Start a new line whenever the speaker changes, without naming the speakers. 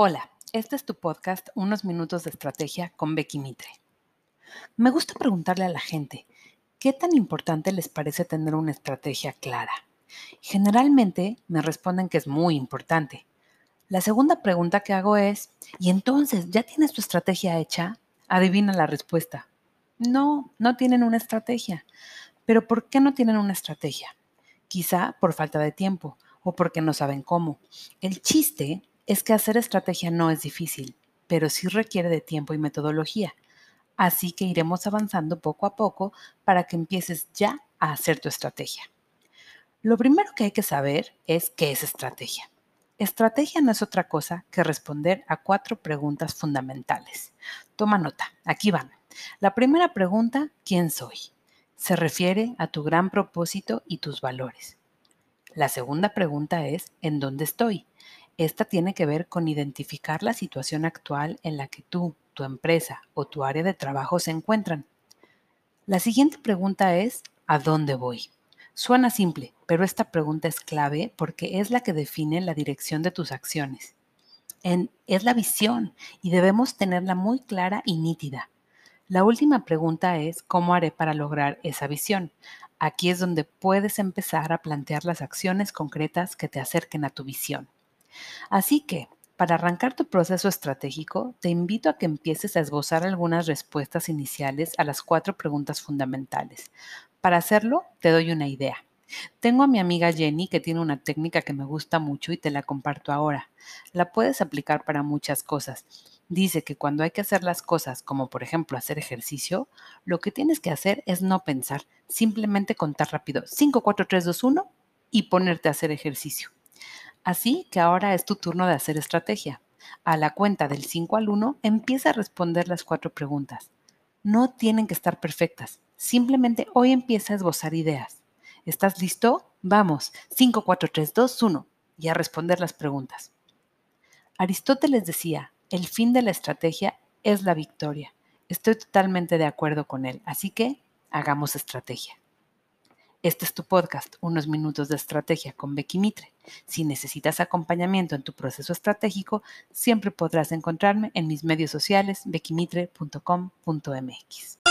Hola, este es tu podcast Unos Minutos de Estrategia con Becky Mitre. Me gusta preguntarle a la gente, ¿qué tan importante les parece tener una estrategia clara? Generalmente me responden que es muy importante. La segunda pregunta que hago es, ¿y entonces ya tienes tu estrategia hecha? Adivina la respuesta. No, no tienen una estrategia. Pero ¿por qué no tienen una estrategia? Quizá por falta de tiempo o porque no saben cómo. El chiste es que hacer estrategia no es difícil, pero sí requiere de tiempo y metodología. Así que iremos avanzando poco a poco para que empieces ya a hacer tu estrategia. Lo primero que hay que saber es qué es estrategia. Estrategia no es otra cosa que responder a cuatro preguntas fundamentales. Toma nota, aquí van. La primera pregunta, ¿quién soy? Se refiere a tu gran propósito y tus valores. La segunda pregunta es, ¿en dónde estoy? Esta tiene que ver con identificar la situación actual en la que tú, tu empresa o tu área de trabajo se encuentran. La siguiente pregunta es, ¿a dónde voy? Suena simple, pero esta pregunta es clave porque es la que define la dirección de tus acciones. es la visión y debemos tenerla muy clara y nítida. La última pregunta es, ¿cómo haré para lograr esa visión? Aquí es donde puedes empezar a plantear las acciones concretas que te acerquen a tu visión. Así que, para arrancar tu proceso estratégico, te invito a que empieces a esbozar algunas respuestas iniciales a las cuatro preguntas fundamentales. Para hacerlo, te doy una idea. Tengo a mi amiga Jenny que tiene una técnica que me gusta mucho y te la comparto ahora. La puedes aplicar para muchas cosas. Dice que cuando hay que hacer las cosas, como por ejemplo hacer ejercicio, lo que tienes que hacer es no pensar, simplemente contar rápido 5, 4, 3, 2, 1 y ponerte a hacer ejercicio. Así que ahora es tu turno de hacer estrategia. A la cuenta del 5 al 1, empieza a responder las cuatro preguntas. No tienen que estar perfectas. Simplemente hoy empieza a esbozar ideas. ¿Estás listo? Vamos. 5, 4, 3, 2, 1. Y a responder las preguntas. Aristóteles decía, el fin de la estrategia es la victoria. Estoy totalmente de acuerdo con él. Así que hagamos estrategia. Este es tu podcast, Unos Minutos de Estrategia con Becky Mitre. Si necesitas acompañamiento en tu proceso estratégico, siempre podrás encontrarme en mis medios sociales beckymitre.com.mx.